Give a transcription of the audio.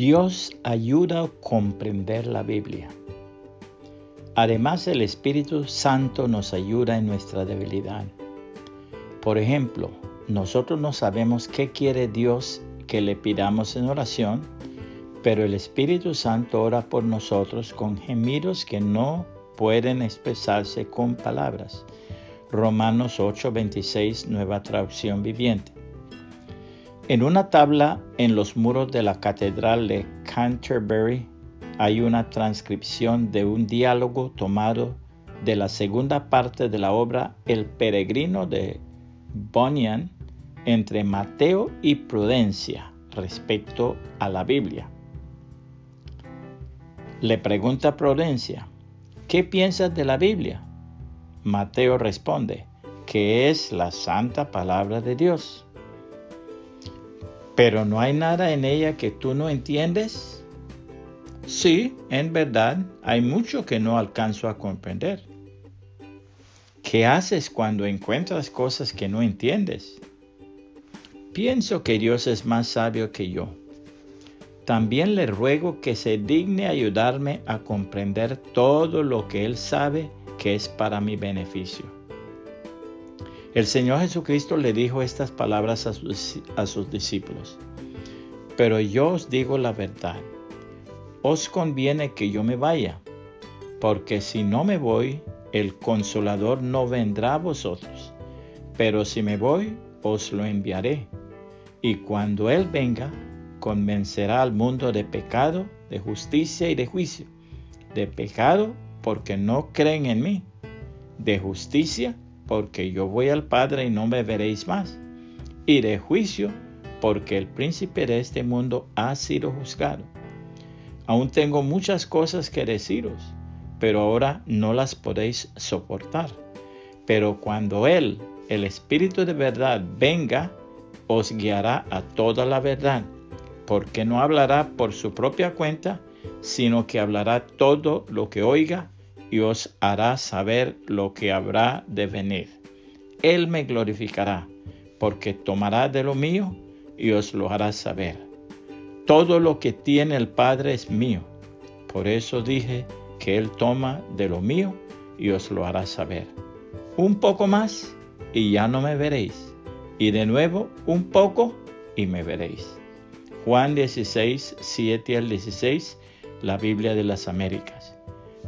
Dios ayuda a comprender la Biblia. Además, el Espíritu Santo nos ayuda en nuestra debilidad. Por ejemplo, nosotros no sabemos qué quiere Dios que le pidamos en oración, pero el Espíritu Santo ora por nosotros con gemidos que no pueden expresarse con palabras. Romanos 8:26, nueva traducción viviente. En una tabla en los muros de la Catedral de Canterbury hay una transcripción de un diálogo tomado de la segunda parte de la obra El peregrino de Bunyan entre Mateo y Prudencia respecto a la Biblia. Le pregunta Prudencia, ¿qué piensas de la Biblia? Mateo responde, que es la santa palabra de Dios. Pero no hay nada en ella que tú no entiendes. Sí, en verdad, hay mucho que no alcanzo a comprender. ¿Qué haces cuando encuentras cosas que no entiendes? Pienso que Dios es más sabio que yo también le ruego que se digne ayudarme a comprender todo lo que Él sabe que es para mi beneficio. El Señor Jesucristo le dijo estas palabras a sus, a sus discípulos. Pero yo os digo la verdad. Os conviene que yo me vaya, porque si no me voy, el consolador no vendrá a vosotros. Pero si me voy, os lo enviaré. Y cuando Él venga, convencerá al mundo de pecado, de justicia y de juicio. De pecado porque no creen en mí. De justicia porque yo voy al Padre y no me veréis más. Y de juicio porque el príncipe de este mundo ha sido juzgado. Aún tengo muchas cosas que deciros, pero ahora no las podéis soportar. Pero cuando Él, el Espíritu de verdad, venga, os guiará a toda la verdad porque no hablará por su propia cuenta, sino que hablará todo lo que oiga y os hará saber lo que habrá de venir. Él me glorificará, porque tomará de lo mío y os lo hará saber. Todo lo que tiene el Padre es mío. Por eso dije que Él toma de lo mío y os lo hará saber. Un poco más y ya no me veréis. Y de nuevo un poco y me veréis. Juan 16, 7 al 16, la Biblia de las Américas.